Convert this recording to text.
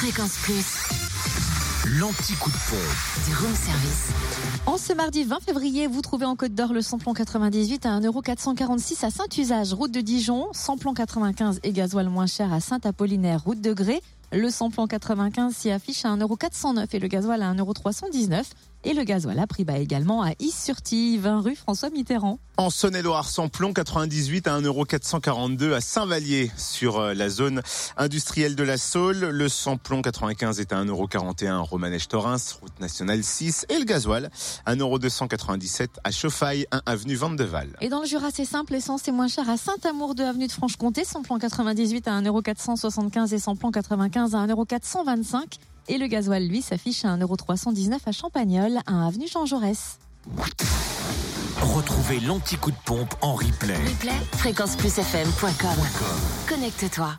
Fréquence Plus, L'anti-coup de pompe. du room service. En ce mardi 20 février, vous trouvez en Côte d'Or le samplon 98 à 1,446€ à Saint-Usage, route de Dijon. Samplon 95 et gasoil moins cher à Saint-Apollinaire, route de Grès. Le samplon 95 s'y affiche à 1,409€ et le gasoil à 1,319€. Et le gasoil a prix bas également à Is-sur-Tille, 20 rue François Mitterrand. En Saône-et-Loire, samplon 98 à 1,442€ à Saint-Vallier sur euh, la zone industrielle de la Saule. Le samplon 95 est à 1,41€ Romanèche-Torins, route nationale 6. Et le gasoil à 1,297€ à Chauffaille, 1 avenue Vandeval. Et dans le Jura, c'est simple, l'essence est moins chère à Saint-Amour, 2 avenue de Franche-Comté, samplon 98 à 1,475€ et samplon 95 à 1,425€. Et le gasoil, lui, s'affiche à 1,319€ à Champagnol, 1 avenue Jean Jaurès. Retrouvez l'anti-coup de pompe en replay. Replay, fréquenceplusfm.com. Connecte-toi.